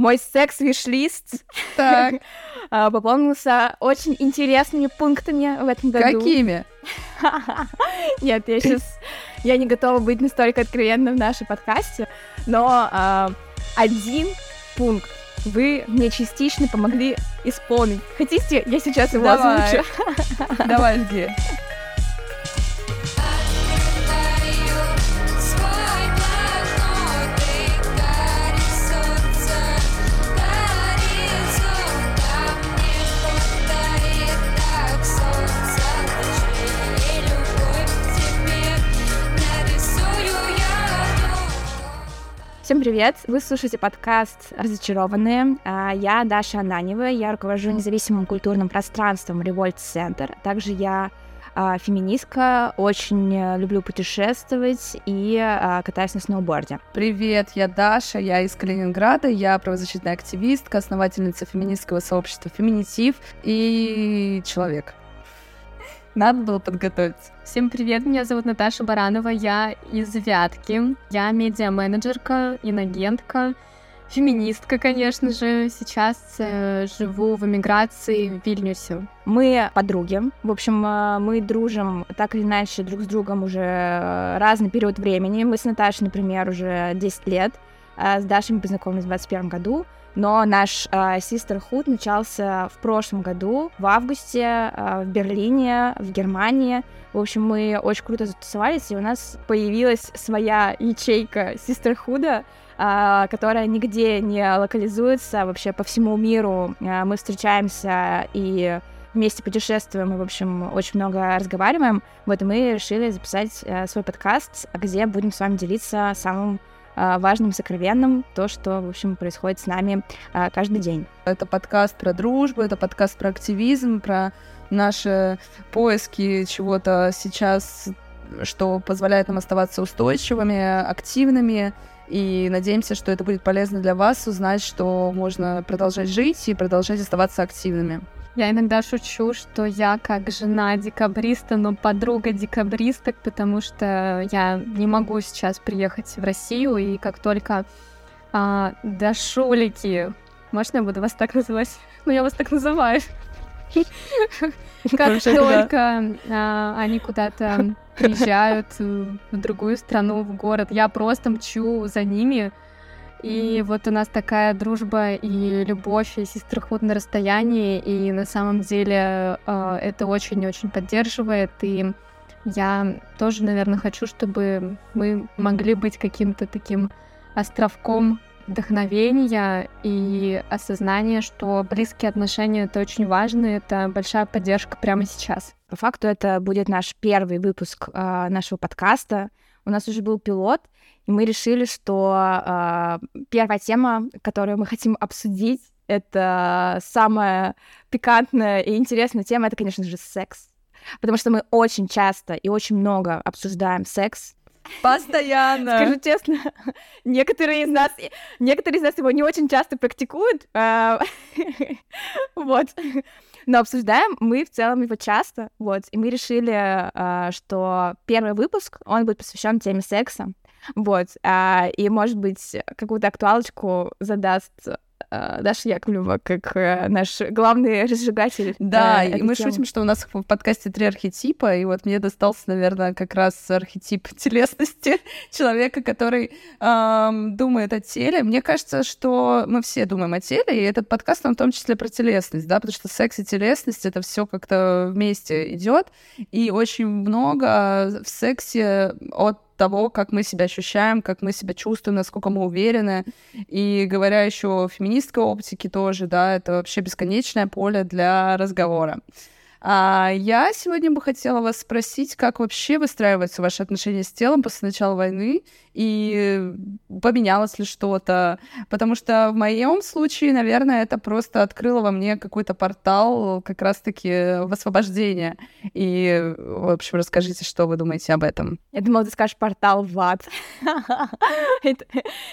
мой секс-виш-лист а, пополнился очень интересными пунктами в этом году. какими? Нет, я сейчас... Я не готова быть настолько откровенной в нашем подкасте, но а, один пункт вы мне частично помогли исполнить. Хотите, я сейчас его Давай. озвучу? Давай, жги. Всем привет! Вы слушаете подкаст «Разочарованные». А, Я Даша Ананева, я руковожу независимым культурным пространством Center. Также я а, феминистка, очень э, люблю путешествовать и а, катаюсь на сноуборде. Привет, я Даша, я из Калининграда, я правозащитная активистка, основательница феминистского сообщества «Феминитив» и человек. Надо было подготовиться. Всем привет, меня зовут Наташа Баранова, я из Вятки. Я медиа-менеджерка, инагентка, феминистка, конечно же. Сейчас э, живу в эмиграции в Вильнюсе. Мы подруги. В общем, э, мы дружим так или иначе друг с другом уже э, разный период времени. Мы с Наташей, например, уже 10 лет. А С Дашей мы познакомились в 2021 году. Но наш э, sisterhood начался в прошлом году, в августе, э, в Берлине, в Германии. В общем, мы очень круто затусовались, и у нас появилась своя ячейка sisterhood, а, которая нигде не локализуется вообще по всему миру. Мы встречаемся и вместе путешествуем, и, в общем, очень много разговариваем. Вот мы решили записать э, свой подкаст, где будем с вами делиться самым э, важным, сокровенным, то, что, в общем, происходит с нами э, каждый день. Это подкаст про дружбу, это подкаст про активизм, про наши поиски чего-то сейчас, что позволяет нам оставаться устойчивыми, активными. И надеемся, что это будет полезно для вас узнать, что можно продолжать жить и продолжать оставаться активными. Я иногда шучу, что я как жена декабриста, но подруга декабристок, потому что я не могу сейчас приехать в Россию, и как только а, дошулики, можно я буду вас так называть? Ну, я вас так называю. Как только а, они куда-то приезжают в другую страну, в город, я просто мчу за ними. И вот у нас такая дружба и любовь, и сестрахуд на расстоянии, и на самом деле э, это очень-очень поддерживает. И я тоже, наверное, хочу, чтобы мы могли быть каким-то таким островком вдохновения и осознания, что близкие отношения — это очень важно, это большая поддержка прямо сейчас. По факту это будет наш первый выпуск э, нашего подкаста. У нас уже был пилот, и мы решили, что э, первая тема, которую мы хотим обсудить, это самая пикантная и интересная тема, это, конечно же, секс. Потому что мы очень часто и очень много обсуждаем секс. Постоянно! Скажу честно, некоторые из нас, некоторые из нас его не очень часто практикуют, а, вот. Но обсуждаем мы в целом его часто, вот. И мы решили, а, что первый выпуск он будет посвящен теме секса, вот. а, И может быть какую-то актуалочку задаст а, Даша Яковлева как э, наш главный разжигатель. Да, э, и мы темы. шутим, что у нас в подкасте три архетипа, и вот мне достался, наверное, как раз архетип телесности человека, который ам, думает о теле. Мне кажется, что мы все думаем о теле, и этот подкаст, он в том числе про телесность, да, потому что секс и телесность — это все как-то вместе идет, и очень много в сексе от того, как мы себя ощущаем, как мы себя чувствуем, насколько мы уверены. И говоря еще о феминистской оптике тоже, да, это вообще бесконечное поле для разговора. А я сегодня бы хотела вас спросить, как вообще выстраиваются ваши отношения с телом после начала войны и поменялось ли что-то? Потому что в моем случае, наверное, это просто открыло во мне какой-то портал как раз-таки в освобождение. И, в общем, расскажите, что вы думаете об этом. Я думала, ты скажешь портал в ад.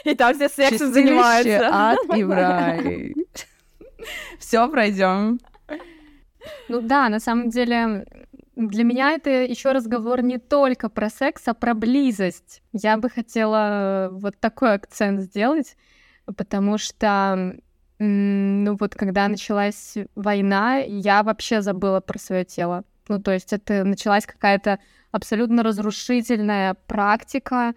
И там все сексом занимаются. ад и в рай. Все пройдем. Ну да, на самом деле для меня это еще разговор не только про секс, а про близость. Я бы хотела вот такой акцент сделать. потому что, ну вот, когда началась война, я вообще забыла про свое тело. Ну, то есть это началась какая-то абсолютно разрушительная практика.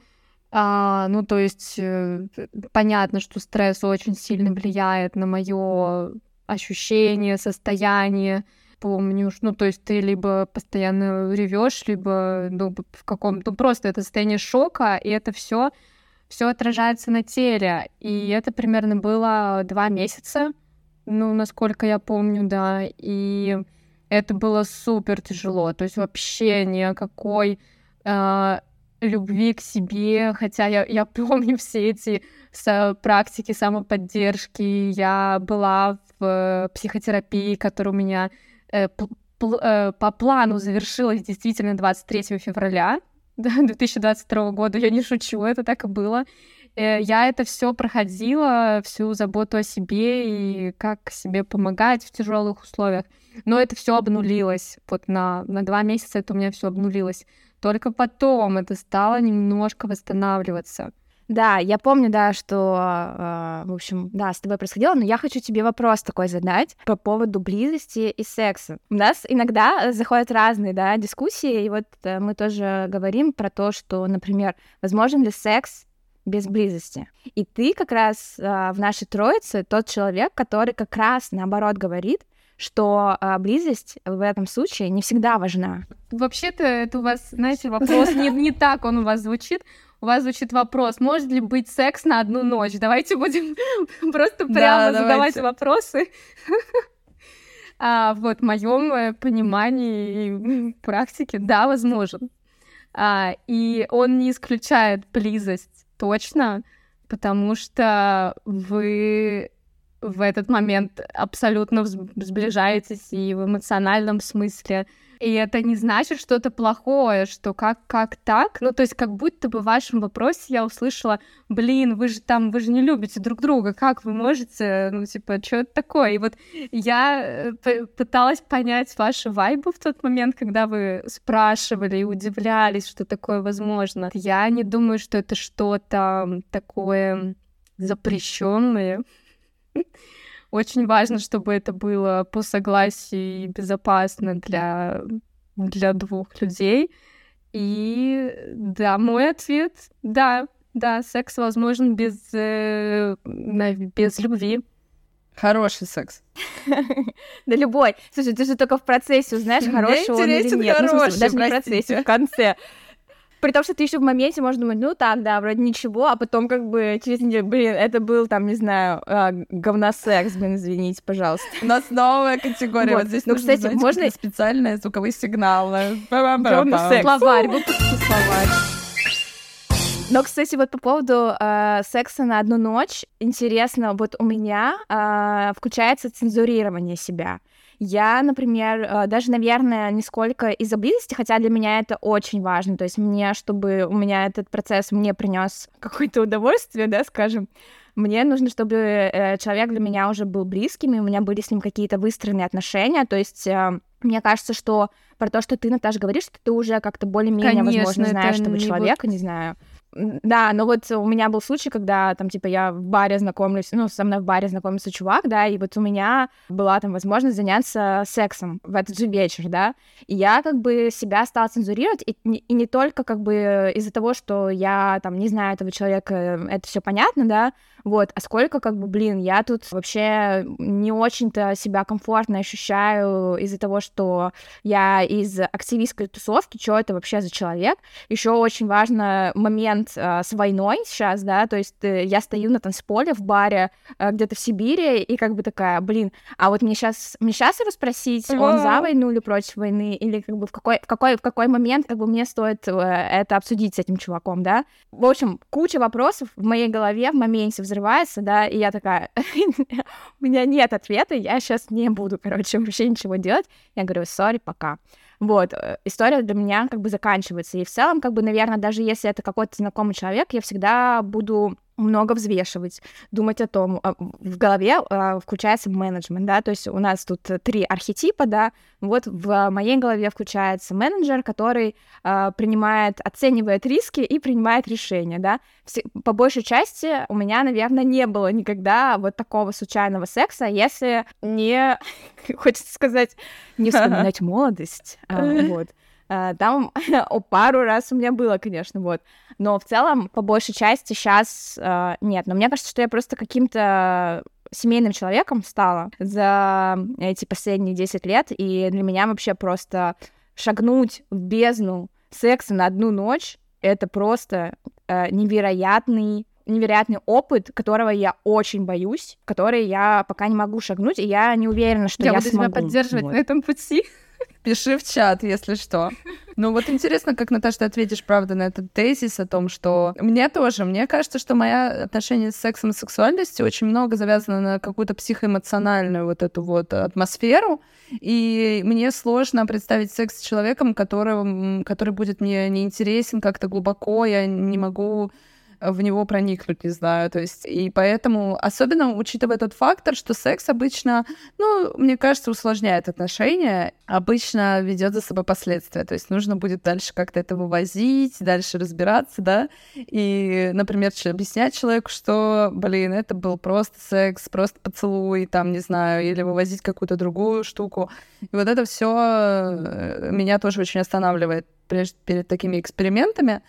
А, ну, то есть э, понятно, что стресс очень сильно влияет на мое ощущение, состояние. Помню, ну, то есть ты либо постоянно ревешь, либо ну, в каком ну, просто это состояние шока, и это все все отражается на теле. И это примерно было два месяца, ну, насколько я помню, да. И это было супер тяжело. То есть вообще ни о какой э, любви к себе, хотя я, я помню все эти с- практики самоподдержки. Я была в э, психотерапии, которая у меня по плану завершилась действительно 23 февраля да, 2022 года. Я не шучу, это так и было. Э, Я это все проходила, всю заботу о себе и как себе помогать в тяжелых условиях. Но это все обнулилось. Вот на, на два месяца это у меня все обнулилось. Только потом это стало немножко восстанавливаться. Да, я помню, да, что, э, в общем, да, с тобой происходило, но я хочу тебе вопрос такой задать по поводу близости и секса. У нас иногда заходят разные, да, дискуссии, и вот э, мы тоже говорим про то, что, например, возможен ли секс без близости. И ты как раз э, в нашей троице тот человек, который как раз наоборот говорит, что э, близость в этом случае не всегда важна. Вообще-то это у вас, знаете, вопрос не, не так он у вас звучит. У вас звучит вопрос, может ли быть секс на одну ночь? Давайте будем просто прямо задавать вопросы. А, вот в моем понимании и практике, да, возможен. А, и он не исключает близость точно, потому что вы в этот момент абсолютно сближаетесь и в эмоциональном смысле. И это не значит что-то плохое, что как, как так? Ну, то есть как будто бы в вашем вопросе я услышала, блин, вы же там, вы же не любите друг друга, как вы можете, ну, типа, что это такое? И вот я э, пыталась понять ваши вайбы в тот момент, когда вы спрашивали и удивлялись, что такое возможно. Я не думаю, что это что-то такое запрещенное. Очень важно, чтобы это было по согласию и безопасно для, для двух людей. И да, мой ответ — да, да, секс возможен без, э, без любви. Хороший секс. Да любой. Слушай, ты же только в процессе узнаешь, хороший он или нет. Ну, даже не в процессе, в конце. При том, что ты еще в моменте можешь думать, ну так, да, вроде ничего, а потом как бы через неделю, блин, это был там, не знаю, а, говносекс, блин, извините, пожалуйста. У нас новая категория. Вот. Вот здесь Ну, нужно, кстати, знаете, можно- специальные звуковые сигналы. Говно секс. Словарь, выпусти словарь. Но, кстати, вот по поводу э, секса на одну ночь, интересно, вот у меня э, включается цензурирование себя. Я, например, э, даже, наверное, не сколько из-за близости, хотя для меня это очень важно. То есть мне, чтобы у меня этот процесс мне принес какое-то удовольствие, да, скажем, мне нужно, чтобы э, человек для меня уже был близким, и у меня были с ним какие-то выстроенные отношения. То есть э, мне кажется, что про то, что ты, Наташа, говоришь, что ты уже как-то более-менее, возможно, знаешь этого не вот- человека, не знаю. Да, но вот у меня был случай, когда там, типа, я в баре знакомлюсь, ну, со мной в баре знакомится чувак, да, и вот у меня была там возможность заняться сексом в этот же вечер, да, и я как бы себя стала цензурировать, и, и не только как бы из-за того, что я там не знаю этого человека, э, это все понятно, да, вот, а сколько как бы, блин, я тут вообще не очень-то себя комфортно ощущаю из-за того, что я из активистской тусовки, что это вообще за человек, еще очень важно момент э, с войной сейчас, да, то есть э, я стою на танцполе в баре э, где-то в Сибири и как бы такая, блин, а вот мне сейчас мне сейчас его спросить, он за войну или против войны, или как бы в какой в какой в какой момент как бы мне стоит э, это обсудить с этим чуваком, да? В общем, куча вопросов в моей голове в моменте взрывается, да, и я такая, у меня нет ответа, я сейчас не буду, короче, вообще ничего делать. Я говорю, сори, пока. Вот, э, история для меня как бы заканчивается. И в целом, как бы, наверное, даже если это какой-то знакомый человек, я всегда буду много взвешивать, думать о том, а, в голове а, включается менеджмент, да, то есть у нас тут три архетипа, да, вот в моей голове включается менеджер, который а, принимает, оценивает риски и принимает решения, да. По большей части у меня, наверное, не было никогда вот такого случайного секса, если не, хочется сказать, не вспоминать молодость, вот. А, Там пару раз у меня было, конечно, вот. Но в целом, по большей части, сейчас нет. Но мне кажется, что я просто каким-то семейным человеком стала за эти последние 10 лет, и для меня вообще просто шагнуть в бездну секса на одну ночь — это просто э, невероятный невероятный опыт, которого я очень боюсь, который я пока не могу шагнуть, и я не уверена, что я, Я буду тебя смогу. поддерживать Вот. на этом пути. Пиши в чат, если что. Ну вот интересно, как, Наташа, ты ответишь, правда, на этот тезис о том, что... Мне тоже, мне кажется, что мое отношение с сексом и сексуальностью очень много завязано на какую-то психоэмоциональную вот эту вот атмосферу, и мне сложно представить секс с человеком, которым, который будет мне неинтересен как-то глубоко, я не могу в него проникнуть, не знаю, то есть, и поэтому, особенно учитывая тот фактор, что секс обычно, ну, мне кажется, усложняет отношения, обычно ведет за собой последствия, то есть нужно будет дальше как-то это вывозить, дальше разбираться, да, и, например, объяснять человеку, что, блин, это был просто секс, просто поцелуй, там, не знаю, или вывозить какую-то другую штуку, и вот это все меня тоже очень останавливает перед такими экспериментами,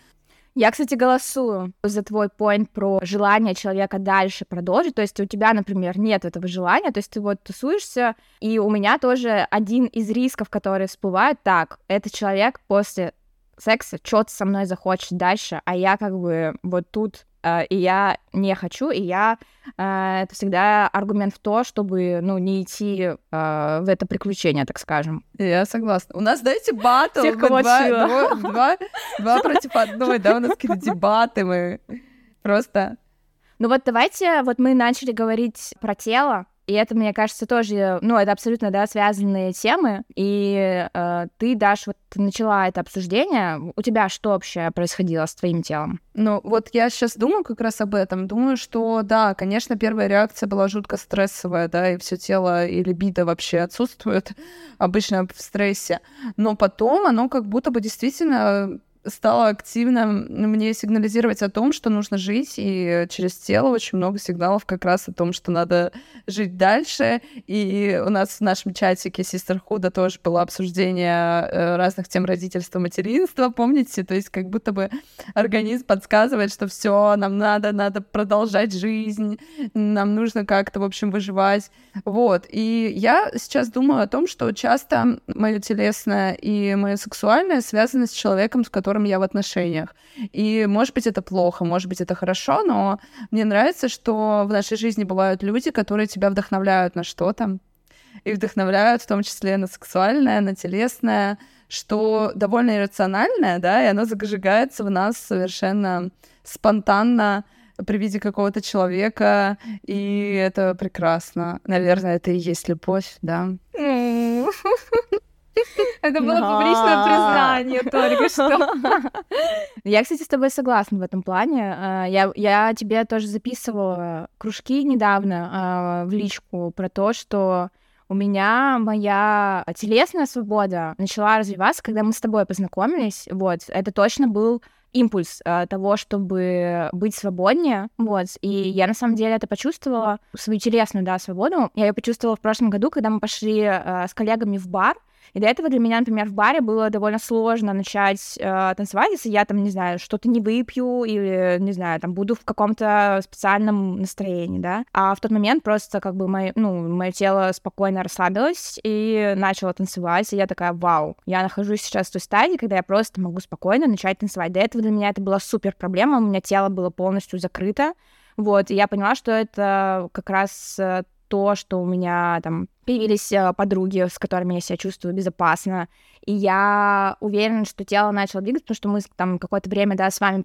Я, кстати, голосую за твой поинт про желание человека дальше продолжить. То есть у тебя, например, нет этого желания, то есть ты вот тусуешься, и у меня тоже один из рисков, которые всплывают, так, этот человек после секса что-то со мной захочет дальше, а я как бы вот тут э, и я не хочу, и я э, это всегда аргумент в то, чтобы ну не идти э, в это приключение, так скажем. Я согласна. У нас, знаете, батл. Всех два, два, два, два против одной, да, у нас какие-то дебаты, мы просто... Ну вот давайте, вот мы начали говорить про тело, и это, мне кажется, тоже, ну, это абсолютно, да, связанные темы, и э, ты, Даш, вот начала это обсуждение, у тебя что вообще происходило с твоим телом? Ну, вот я сейчас думаю как раз об этом. Думаю, что да, конечно, первая реакция была жутко стрессовая, да, и все тело и либидо вообще отсутствует обычно в стрессе. Но потом оно как будто бы действительно стало активно мне сигнализировать о том, что нужно жить, и через тело очень много сигналов как раз о том, что надо жить дальше. И у нас в нашем чатике Sisterhood тоже было обсуждение э, разных тем родительства, материнства, помните? То есть как будто бы организм подсказывает, что все, нам надо, надо продолжать жизнь, нам нужно как-то, в общем, выживать. Вот. И я сейчас думаю о том, что часто мое телесное и мое сексуальное связано с человеком, с которым я в отношениях. И, может быть, это плохо, может быть, это хорошо, но мне нравится, что в нашей жизни бывают люди, которые тебя вдохновляют на что-то, и вдохновляют в том числе на сексуальное, на телесное, что довольно иррациональное, да, и оно зажигается в нас совершенно спонтанно при виде какого-то человека, и это прекрасно. Наверное, это и есть любовь, да. Это было публичное признание только что. Я, кстати, с тобой согласна в этом плане. А, Я, я тебе тоже записывала кружки недавно а, в личку про то, что у меня моя телесная свобода начала развиваться, когда мы с тобой познакомились. Вот, это точно был импульс а, того, чтобы быть свободнее, вот, и я на самом деле это почувствовала, свою телесную, да, свободу, я ее почувствовала в прошлом году, когда мы пошли а, с коллегами в бар, и до этого для меня, например, в баре было довольно сложно начать э, танцевать, если я там, не знаю, что-то не выпью или, не знаю, там буду в каком-то специальном настроении, да. А в тот момент просто как бы мое, ну, мое тело спокойно расслабилось и начало танцевать, и я такая, вау, я нахожусь сейчас в той стадии, когда я просто могу спокойно начать танцевать. До этого для меня это была супер проблема, у меня тело было полностью закрыто, вот, и я поняла, что это как раз э, то, что у меня там появились э, подруги, с которыми я себя чувствую безопасно, и я уверена, что тело начало двигаться, потому что мы там какое-то время, да, с вами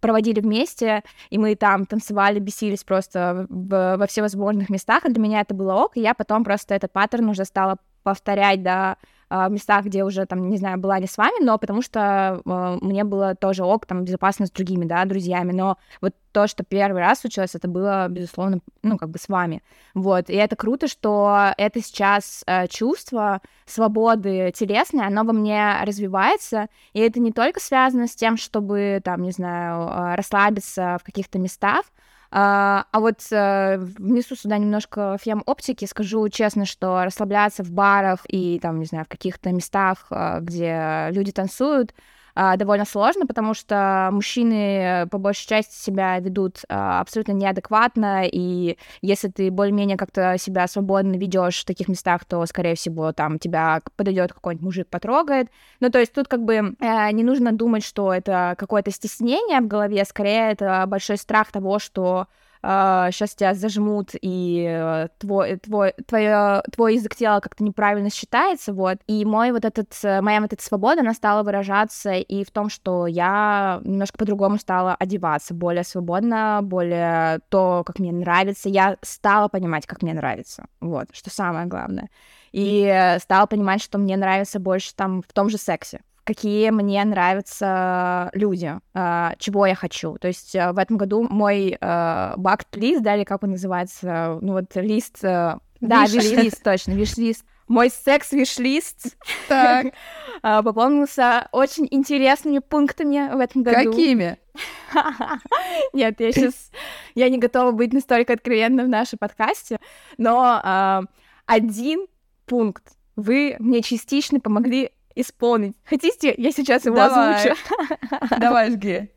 проводили вместе, и мы там танцевали, бесились просто в- во всевозможных местах, и для меня это было ок, и я потом просто этот паттерн уже стала повторять, да, в местах, где уже, там, не знаю, была не с вами, но потому что а, мне было тоже ок, там, безопасно с другими, да, друзьями, но вот то, что первый раз случилось, это было, безусловно, ну, как бы с вами, вот, и это круто, что это сейчас э, чувство свободы телесной, оно во мне развивается, и это не только связано с тем, чтобы, там, не знаю, э, расслабиться в каких-то местах, а, а вот э, внесу сюда немножко фем-оптики, скажу честно, что расслабляться в барах и там, не знаю, в каких-то местах, э, где люди танцуют, а, довольно сложно, потому что мужчины по большей части себя ведут а, абсолютно неадекватно, и если ты более-менее как-то себя свободно ведешь в таких местах, то, скорее всего, там тебя подойдет какой-нибудь мужик, потрогает. Ну, то есть тут как бы э, не нужно думать, что это какое-то стеснение в голове, скорее это большой страх того, что сейчас тебя зажмут, и э, твой, твой, твой, твой язык тела как-то неправильно считается, вот. И мой вот этот, э, моя вот эта свобода, она стала выражаться и в том, что я немножко по-другому стала одеваться, более свободно, более то, как мне нравится. Я стала понимать, как мне нравится, вот, что самое главное. И э, стала понимать, что мне нравится больше там в том же сексе какие мне нравятся люди, э, чего я хочу. То есть э, в этом году мой э, бакт-лист, да, или как он называется, ну вот лист... э, Да, Виш. виш-лист, точно, виш-лист. Мой секс-виш-лист э, пополнился очень интересными пунктами в этом году. какими? Нет, я сейчас... Я не готова быть настолько откровенной в нашем подкасте, но а, один пункт вы мне частично помогли исполнить. Хотите, я сейчас его Давай. озвучу? Давай, жги.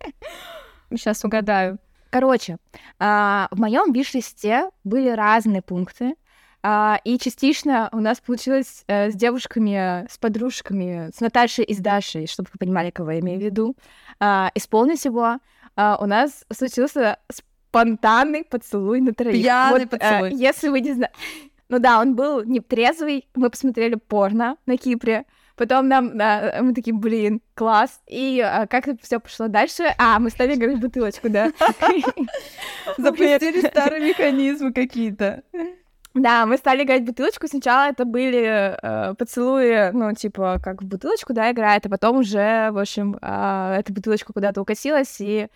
Сейчас угадаю. Короче, а, в моем виш-листе были разные пункты, а, и частично у нас получилось э, с девушками, с подружками, с Наташей и с Дашей, чтобы вы понимали, кого я имею в виду, а, исполнить его. У нас случился спонтанный поцелуй на троих. Пьяный Вот, э, поцелуй. если вы не знаете... Ну да, он был нетрезвый, мы посмотрели порно на Кипре, Потом нам, да, мы такие, блин, класс. И а, как это все пошло дальше? А, мы стали играть в бутылочку, да. Запустили старые механизмы какие-то. Да, мы стали играть в бутылочку. Сначала это были э, поцелуи, ну, типа, как в бутылочку, да, играет, а потом уже, в общем, э, эта бутылочка куда-то укатилась, и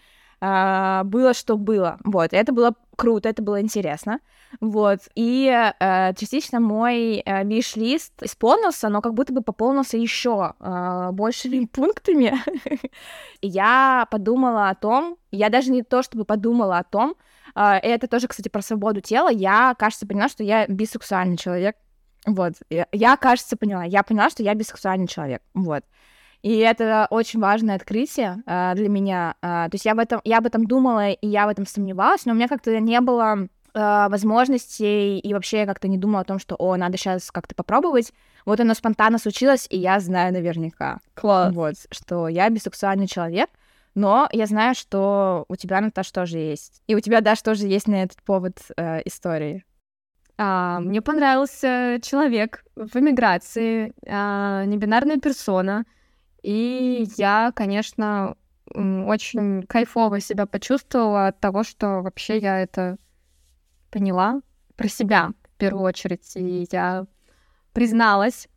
э, было, что было. Вот, это было круто, это было интересно. Вот, и э, частично мой э, виш-лист исполнился, но как будто бы пополнился еще э, большими пунктами. Я подумала о том, я даже не то чтобы подумала о том, а, и это тоже, кстати, про свободу тела. Я, кажется, поняла, что я бисексуальный человек. Вот. Я, кажется, поняла. Я поняла, что я бисексуальный человек. Вот. И это очень важное открытие а, для меня. А, то есть я, в этом, я об этом думала, и я в этом сомневалась, но у меня как-то не было а, возможностей, и вообще я как-то не думала о том, что, о, надо сейчас как-то попробовать. Вот оно спонтанно случилось, и я знаю наверняка, Класс. вот, что я бисексуальный человек, но я знаю, что у тебя, Наташ, тоже есть. И у тебя, Даш, тоже есть на этот повод э, истории. А, мне понравился человек в эмиграции, а, небинарная персона. И я, конечно, очень кайфово себя почувствовала от того, что вообще я это поняла про себя в первую очередь. И я призналась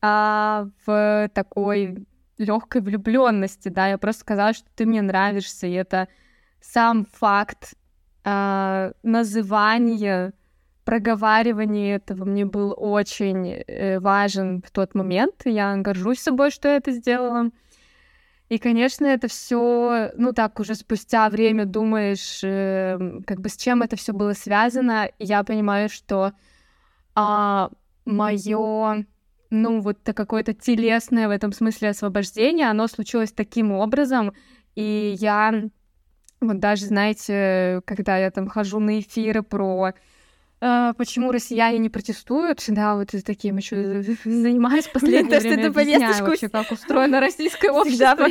а, в такой легкой влюбленности, да, я просто сказала, что ты мне нравишься, и это сам факт а, называния, проговаривания этого мне был очень э, важен в тот момент. Я горжусь собой, что я это сделала. И, конечно, это все, ну так уже спустя время думаешь, э, как бы с чем это все было связано, и я понимаю, что а, мое, ну вот какое-то телесное в этом смысле освобождение, оно случилось таким образом, и я вот даже, знаете, когда я там хожу на эфиры про почему россияне не протестуют, да, вот и таким еще занимаюсь последнее то, что время, ты объясняю повесточку вообще, как устроено российское общество.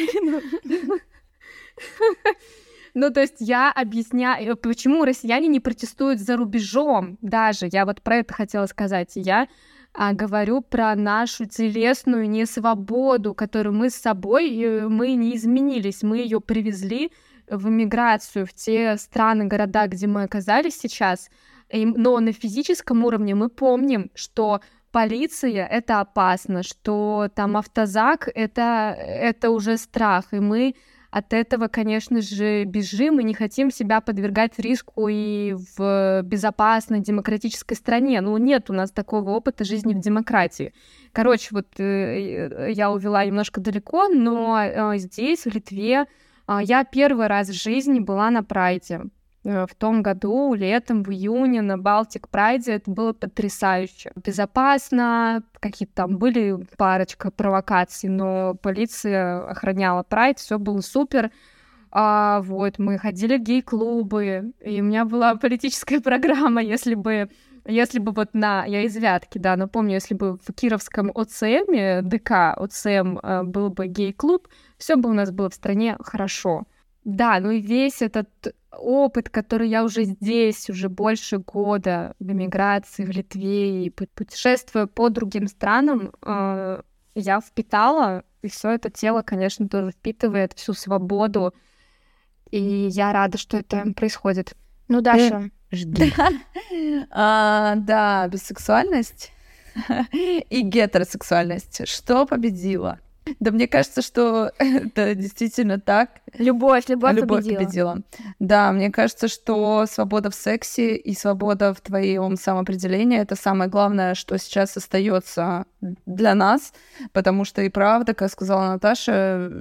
Ну, то есть я объясняю, почему россияне не протестуют за рубежом даже. Я вот про это хотела сказать. Я а, говорю про нашу телесную несвободу, которую мы с собой, э, мы не изменились, мы ее привезли в эмиграцию, в те страны, города, где мы оказались сейчас. И- но на физическом уровне мы помним, что полиция — это опасно, что там автозак — это, это уже страх, и мы от этого, конечно же, бежим и не хотим себя подвергать риску и в безопасной демократической стране. Ну, нет у нас такого опыта жизни в демократии. Короче, вот э, я увела немножко далеко, но э, здесь, в Литве, э, я первый раз в жизни была на прайде. Э, В том году, летом, в июне, на Балтик Прайде это было потрясающе. Безопасно, какие-то там были парочка провокаций, но полиция охраняла Прайд, все было супер. А, вот, мы ходили в гей-клубы, и у меня была политическая программа, если бы если бы вот на... Я из Вятки, да, но помню, если бы в Кировском ОЦМе, ДК ОЦМ э, был бы гей-клуб, все бы у нас было в стране хорошо. Да, ну и весь этот опыт, который я уже здесь, уже больше года в эмиграции, в Литве, и пу- путешествуя по другим странам, э, я впитала, и все это тело, конечно, тоже впитывает всю свободу, и я рада, что это происходит. Ну, Даша, Жги. А, да, бисексуальность и гетеросексуальность. Что победило? Да мне кажется, что это действительно так. любовь, любовь, Любовь победила. победила. Да, мне кажется, что свобода в сексе и свобода в твоем самоопределении это самое главное, что сейчас остается для нас, потому что и правда, как сказала Наташа,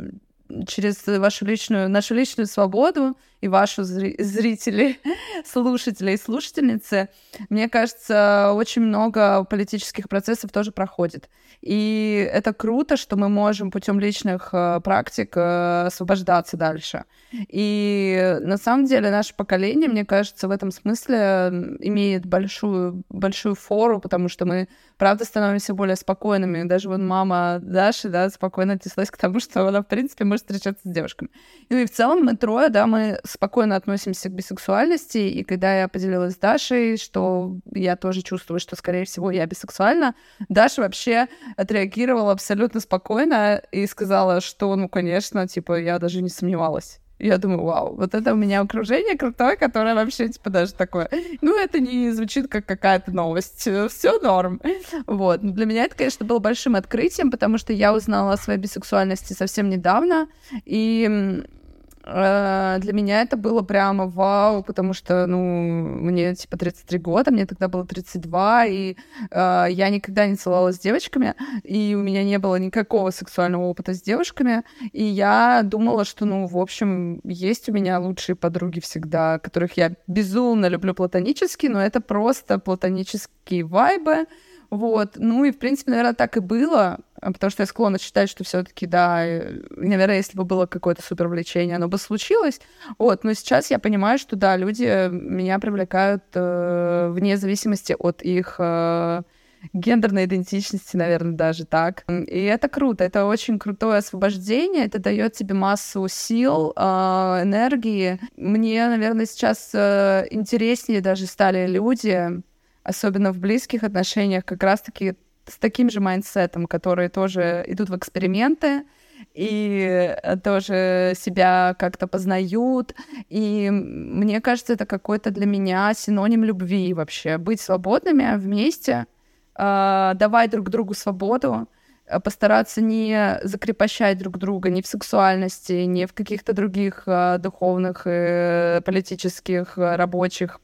через вашу личную, нашу личную свободу и вашу зри- зрители, слушатели и слушательницы, мне кажется, очень много политических процессов тоже проходит. И это круто, что мы можем путем личных э, практик э, освобождаться дальше. И на самом деле наше поколение, мне кажется, в этом смысле имеет большую, большую фору, потому что мы, правда, становимся более спокойными. Даже вот мама Даши, да, спокойно отнеслась к тому, что она, в принципе, может встречаться с девушками. Ну и в целом мы трое, да, мы спокойно относимся к бисексуальности, и когда я поделилась с Дашей, что я тоже чувствую, что, скорее всего, я бисексуальна, Даша вообще отреагировала абсолютно спокойно и сказала, что, ну, конечно, типа, я даже не сомневалась. Я думаю, вау, вот это у меня окружение крутое, которое вообще, типа, даже такое. Ну, это не звучит как какая-то новость. Все норм. Вот. Но для меня это, конечно, было большим открытием, потому что я узнала о своей бисексуальности совсем недавно. И для меня это было прямо вау, потому что, ну, мне, типа, 33 года, мне тогда было 32, и э, я никогда не целовалась с девочками, и у меня не было никакого сексуального опыта с девушками, и я думала, что, ну, в общем, есть у меня лучшие подруги всегда, которых я безумно люблю платонически, но это просто платонические вайбы, вот. Ну и, в принципе, наверное, так и было, а, потому что я склонна считать, что все таки да, э, наверное, если бы было какое-то супер влечение, оно бы случилось. Вот. Но сейчас я понимаю, что, да, люди меня привлекают э, вне зависимости от их э, гендерной идентичности, наверное, даже так. И это круто, это очень крутое освобождение, это дает тебе массу сил, э, энергии. Мне, наверное, сейчас э, интереснее даже стали люди, особенно в близких отношениях, как раз-таки с таким же майндсетом, которые тоже идут в эксперименты и э, тоже себя как-то познают. И мне кажется, это какой-то для меня синоним любви вообще. Быть свободными вместе, э, давать друг другу свободу, э, постараться не закрепощать друг друга ни в сексуальности, ни в каких-то других духовных, политических, рабочих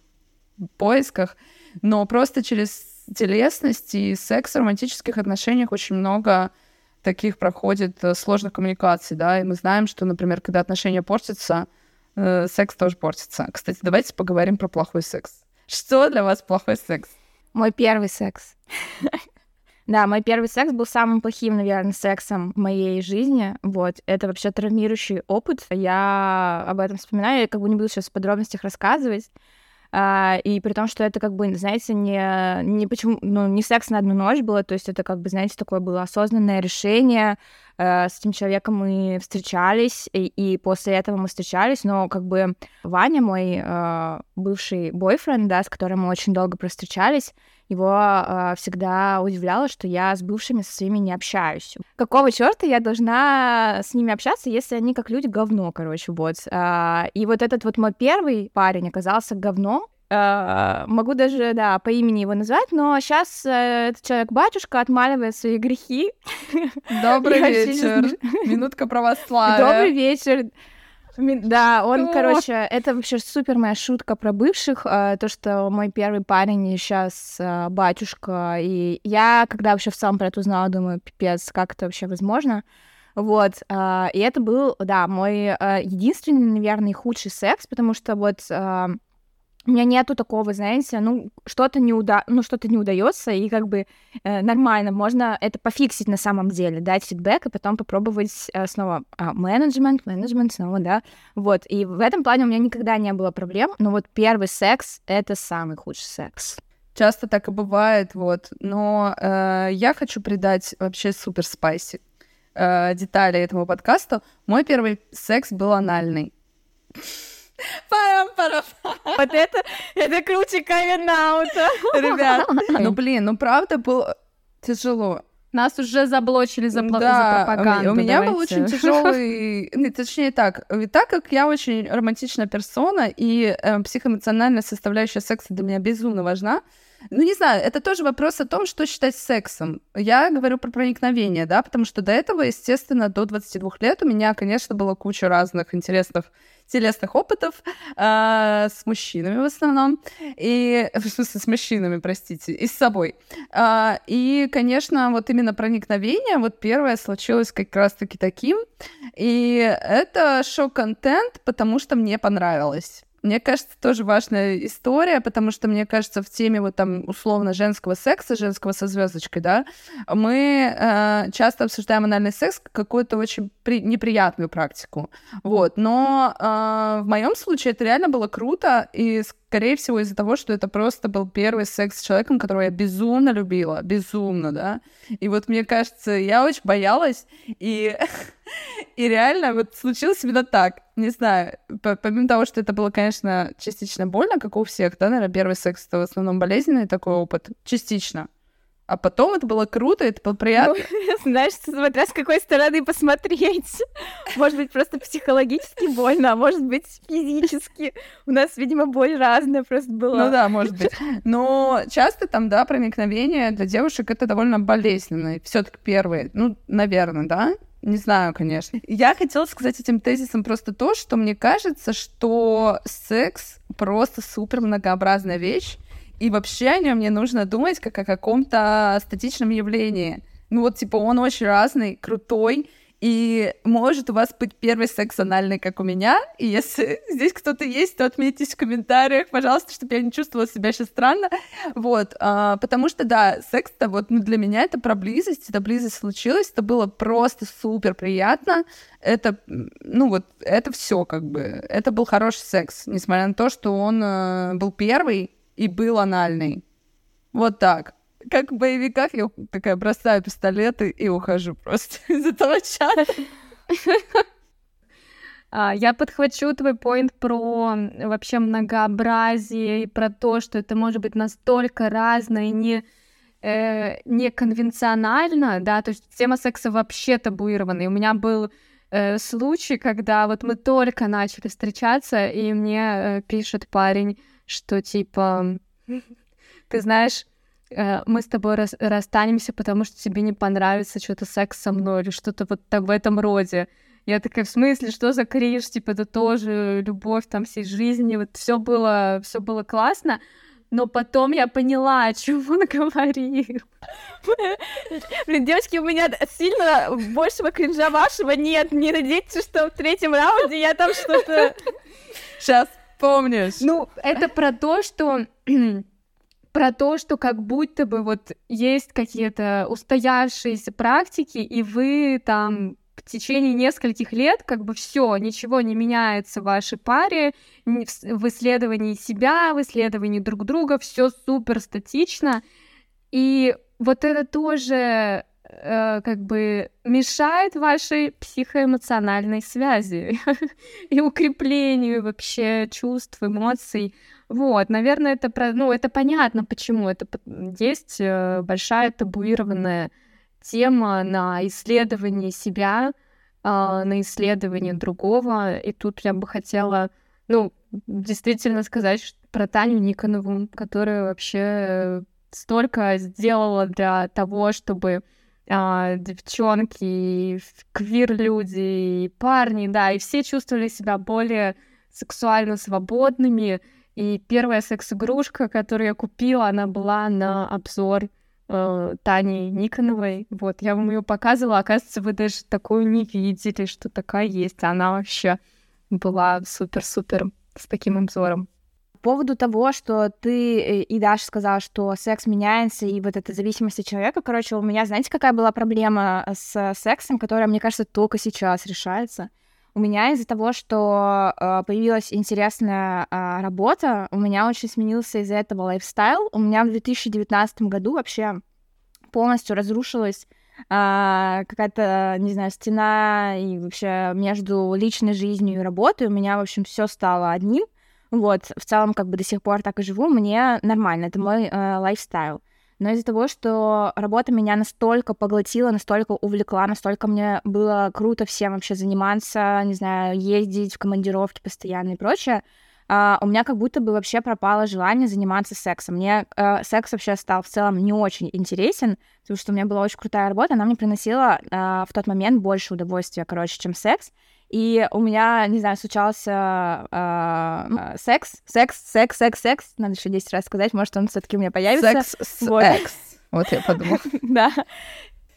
поисках, но просто через телесность и секс в романтических отношениях очень много таких проходит э, сложных коммуникаций, да, и мы знаем, что, например, когда отношения портятся, э, секс тоже портится. Кстати, давайте поговорим про плохой секс. Что для вас плохой секс? Мой первый секс. Да, мой первый секс был самым плохим, наверное, сексом в моей жизни. Вот, это вообще травмирующий опыт. Я об этом вспоминаю, я как бы не буду сейчас в подробностях рассказывать. А, и при том, что это как бы, знаете, не, не почему, ну, не секс на одну ночь было, то есть это как бы, знаете, такое было осознанное решение. Э, с этим человеком мы встречались, и, и после этого мы встречались, но как бы Ваня, мой э, бывший бойфренд, да, с которым мы очень долго простречались, его э, всегда удивляло, что я с бывшими со своими не общаюсь. Какого черта я должна с ними общаться, если они как люди говно, короче, вот. А, и вот этот вот мой первый парень оказался говном, Э, Могу даже, да, по имени его назвать, но сейчас этот человек-батюшка отмаливает свои грехи. Добрый вечер. Минутка православия. Добрый вечер. Да, он, О. короче, это вообще супер моя шутка про бывших, э, то, что мой первый парень сейчас батюшка, и я, когда вообще в сам про это узнала, думаю, пипец, как это вообще возможно? Вот, и это был, да, мой э, единственный, наверное, худший секс, потому что вот у меня нету такого, знаете, ну, что-то не уда... ну, что-то не удается, и как бы э, нормально, можно это пофиксить на самом деле, дать фидбэк, и потом попробовать э, снова а, менеджмент, менеджмент снова, да, вот, и в этом плане у меня никогда не было проблем, но вот первый секс — это самый худший секс. Часто так и бывает, вот. Но э, я хочу придать вообще супер спайси э, детали этому подкасту. Мой первый секс был анальный. Вот это, это круче камин Ребят, ну блин, ну правда было тяжело. Нас уже заблочили за, пла- за Да, пропаганду. у меня был давайте. очень тяжелый, ну, точнее так, и так как я очень романтичная персона и э, психоэмоциональная составляющая секса для меня безумно важна, ну, не знаю, это тоже вопрос о том, что считать сексом. Я говорю про проникновение, да, потому что до этого, естественно, до 22 лет у меня, конечно, было куча разных интересных телесных опытов а, с мужчинами в основном, и в смысле с мужчинами, простите, и с собой. А, и, конечно, вот именно проникновение, вот первое случилось как раз-таки таким, и это шок-контент, потому что мне понравилось. Мне кажется, тоже важная история, потому что, мне кажется, в теме вот там условно женского секса, женского со звездочкой, да, мы э, часто обсуждаем анальный секс как какую-то очень при- неприятную практику. Вот. Но э, в моем случае это реально было круто, и скорее всего из-за того, что это просто был первый секс с человеком, которого я безумно любила, безумно, да. И вот мне кажется, я очень боялась, и, и реально вот случилось именно так. Не знаю, по- помимо того, что это было, конечно, частично больно, как у всех, да, наверное, первый секс это в основном болезненный такой опыт, частично. А потом это было круто, это было приятно. Знаешь, смотря с какой стороны посмотреть. Может быть, просто психологически больно, а может быть, физически. У нас, видимо, боль разная просто была. Ну да, может быть. Но часто там, да, проникновение для девушек это довольно болезненно. Все-таки первые. Ну, наверное, да? Не знаю, конечно. Я хотела сказать этим тезисом просто то, что мне кажется, что секс просто супер многообразная вещь, и вообще о нем не нужно думать как о каком-то статичном явлении. Ну вот, типа, он очень разный, крутой, и может у вас быть первый секс анальный, как у меня. И если здесь кто-то есть, то отметьтесь в комментариях, пожалуйста, чтобы я не чувствовала себя сейчас странно. Вот, а, потому что, да, секс-то вот ну, для меня это про близость, эта близость случилась, это было просто супер приятно. Это, ну вот, это все как бы, это был хороший секс, несмотря на то, что он э, был первый и был анальный. Вот так. Как в боевиках я такая бросаю пистолеты и ухожу просто из этого чата. А, Я подхвачу твой поинт про вообще многообразие и про то, что это может быть настолько разно и не э, неконвенционально, да, то есть тема секса вообще табуирована. И у меня был э, случай, когда вот мы только начали встречаться, и мне э, пишет парень, что типа, ты знаешь, мы с тобой рас- расстанемся, потому что тебе не понравится что-то секс со мной или что-то вот так в этом роде. Я такая, в смысле, что за кринж, типа, это тоже любовь там всей жизни, вот все было, все было классно, но потом я поняла, о чем он говорил. Блин, девочки, у меня сильно большего кринжа вашего нет. Не надейтесь, что в третьем раунде я там что-то... Сейчас помнишь. Ну, это про то, что про то, что как будто бы вот есть какие-то устоявшиеся практики, и вы там в течение нескольких лет как бы все, ничего не меняется в вашей паре, в исследовании себя, в исследовании друг друга, все супер статично. И вот это тоже э, как бы мешает вашей психоэмоциональной связи и укреплению вообще чувств, эмоций. Вот, наверное, это про, ну, это понятно, почему это есть э, большая табуированная тема на исследование себя, а, на исследование другого. И тут я бы хотела, ну, действительно сказать про Таню Никонову, которая вообще э, столько сделала для того, чтобы а, девчонки, и квир-люди, парни, да, и все чувствовали себя более сексуально свободными. И первая секс-игрушка, которую я купила, она была на обзор э, Тани Никоновой. Вот, я вам ее показывала. Оказывается, вы даже такую не видели, что такая есть. Она вообще была супер-супер с таким обзором. По поводу того, что ты э, и Даша сказала, что секс меняется, и вот эта зависимость от человека, короче, у меня, знаете, какая была проблема с сексом, которая, мне кажется, только сейчас решается? У меня из-за того, что э, появилась интересная э, работа, у меня очень сменился из-за этого lifestyle. У меня в 2019 году вообще полностью разрушилась а, какая-то, не знаю, стена и вообще между личной жизнью и работой. У меня, в общем, все стало одним. Вот, в целом, как бы до сих пор так и живу, мне нормально, это мой э, lifestyle. Но из-за того, что работа меня настолько поглотила, настолько увлекла, настолько мне было круто всем вообще заниматься, не знаю, ездить в командировки постоянно и прочее, а, у меня как будто бы вообще пропало желание заниматься сексом. Мне э, секс вообще стал в целом не очень интересен, потому что у меня была очень крутая работа, она мне приносила э, в тот момент больше удовольствия, короче, чем секс. И у меня, не знаю, случался э, э, секс, секс, секс, секс, секс. Надо еще 10 раз сказать, может, он все-таки у меня появится. Секс с Вот. экс. Вот я подумала. Да.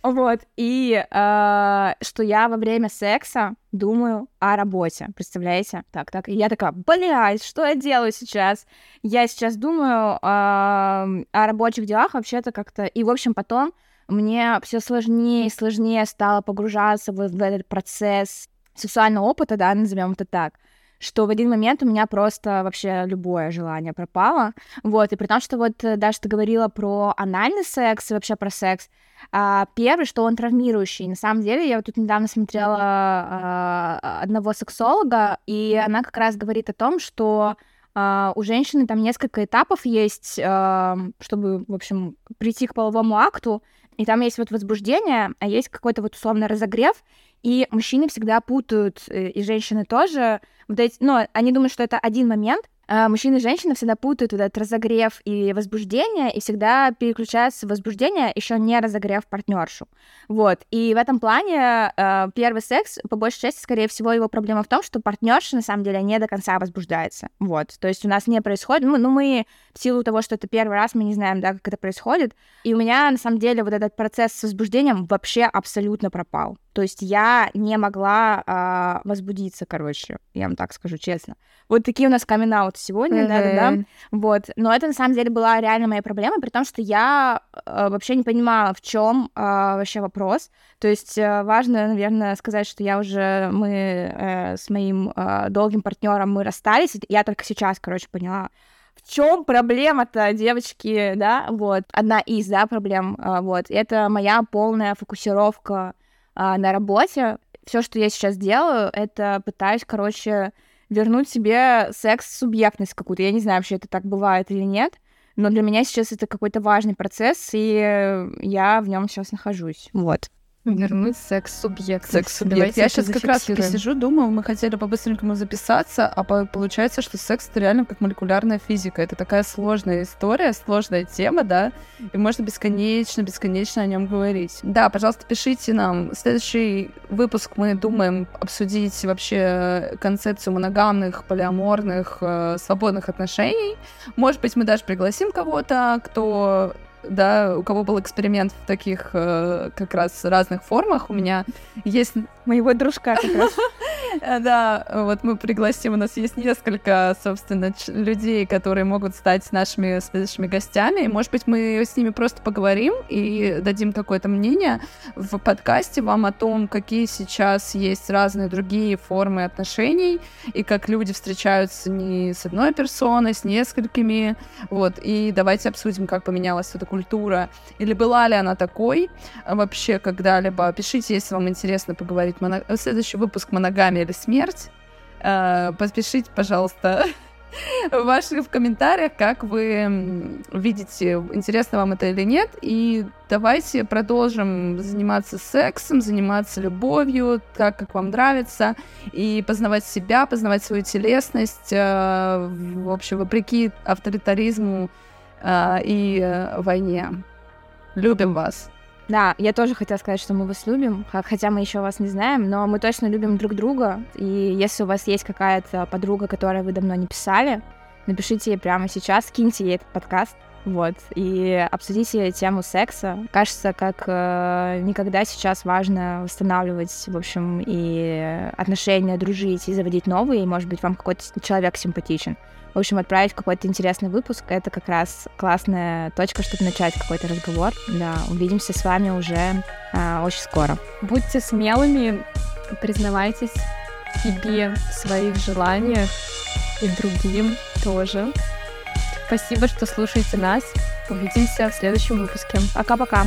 Вот. И э, что я во время секса думаю о работе. Представляете? Так, так. И я такая, блядь, что я делаю сейчас? Я сейчас думаю э, о рабочих делах вообще-то как-то. И, в общем, потом мне все сложнее и сложнее стало погружаться в, в этот процесс сексуального опыта, да, назовем это так что в один момент у меня просто вообще любое желание пропало. Вот, и при том, что вот э, даже ты говорила про анальный секс и вообще про секс, а, первый, что он травмирующий. На самом деле, я вот тут недавно смотрела а, одного сексолога, и она как раз говорит о том, что а, у женщины там несколько этапов есть, а, чтобы, в общем, прийти к половому акту, и там есть вот возбуждение, а есть какой-то вот условно разогрев, и мужчины всегда путают, э, и женщины тоже, вот эти, ну, они думают, что это один момент, а мужчины и женщины всегда путают вот этот разогрев и возбуждение, и всегда переключаются в возбуждение, еще не разогрев партнершу. Вот. И в этом плане э, первый секс, по большей части, скорее всего, его проблема в том, что партнерша на самом деле не до конца возбуждается. Вот. То есть у нас не происходит, ну, ну мы в силу того, что это первый раз, мы не знаем, да, как это происходит. И у меня, на самом деле, вот этот процесс с возбуждением вообще абсолютно пропал. То есть я не могла а, возбудиться, короче, я вам так скажу честно. Вот такие у нас камин сегодня, да-да-да. Мгм. Вот. Но это на самом деле была реально моя проблема, при том, что я э, вообще не понимала, в чем вообще вопрос. То есть э, важно, наверное, сказать, что я уже мы э, с моим э, долгим партнером мы расстались. Я только сейчас, короче, поняла. В чем проблема-то, девочки, да, вот, одна из, да, проблем, а, вот, это моя полная фокусировка а, на работе. Все, что я сейчас делаю, это пытаюсь, короче, вернуть себе секс-субъектность какую-то. Я не знаю, вообще это так бывает или нет, но для меня сейчас это какой-то важный процесс, и я в нем сейчас нахожусь. Вот. Вернуть секс-субъект. Секс-субъект. Я сейчас как раз сижу, думаю, мы хотели по-быстренькому записаться, а по- получается, что секс это реально как молекулярная физика. Это такая сложная история, сложная тема, да, и можно бесконечно, бесконечно о нем говорить. Да, пожалуйста, пишите нам. Следующий выпуск мы думаем обсудить вообще концепцию моногамных, полиаморных, э, свободных отношений. Может быть, мы даже пригласим кого-то, кто да, у кого был эксперимент в таких э, как раз разных формах. У меня есть Моего дружка как раз. Да, вот мы пригласим, у нас есть несколько, собственно, людей, которые могут стать нашими следующими гостями, и, может быть, мы с ними просто поговорим и дадим какое-то мнение в подкасте вам о том, какие сейчас есть разные другие формы отношений, и как люди встречаются не с одной персоной, с несколькими, вот, и давайте обсудим, как поменялась эта культура, или была ли она такой а, вообще когда-либо. Пишите, если вам интересно поговорить. Моно- Следующий выпуск «Моногамия или смерть». Э, Подпишите, пожалуйста, ваши в комментариях, как вы видите, интересно вам это или нет. И давайте продолжим заниматься сексом, заниматься любовью, так, как вам нравится, и познавать себя, познавать свою телесность, э, в общем, вопреки авторитаризму э, и э, войне. Любим вас. Да, я тоже хотела сказать, что мы вас любим, хотя мы еще вас не знаем, но мы точно любим друг друга. И если у вас есть какая-то подруга, которой вы давно не писали, напишите ей прямо сейчас, киньте ей этот подкаст. Вот, и обсудите тему секса. Кажется, как э, никогда сейчас важно восстанавливать, в общем, и отношения, дружить, и заводить новые, и, может быть, вам какой-то человек симпатичен. В общем, отправить какой-то интересный выпуск — это как раз классная точка, чтобы начать какой-то разговор. Да, увидимся с вами уже а, очень скоро. Будьте смелыми, признавайтесь себе в своих желаниях и другим тоже. Спасибо, что слушаете нас. Увидимся в следующем выпуске. Пока-пока.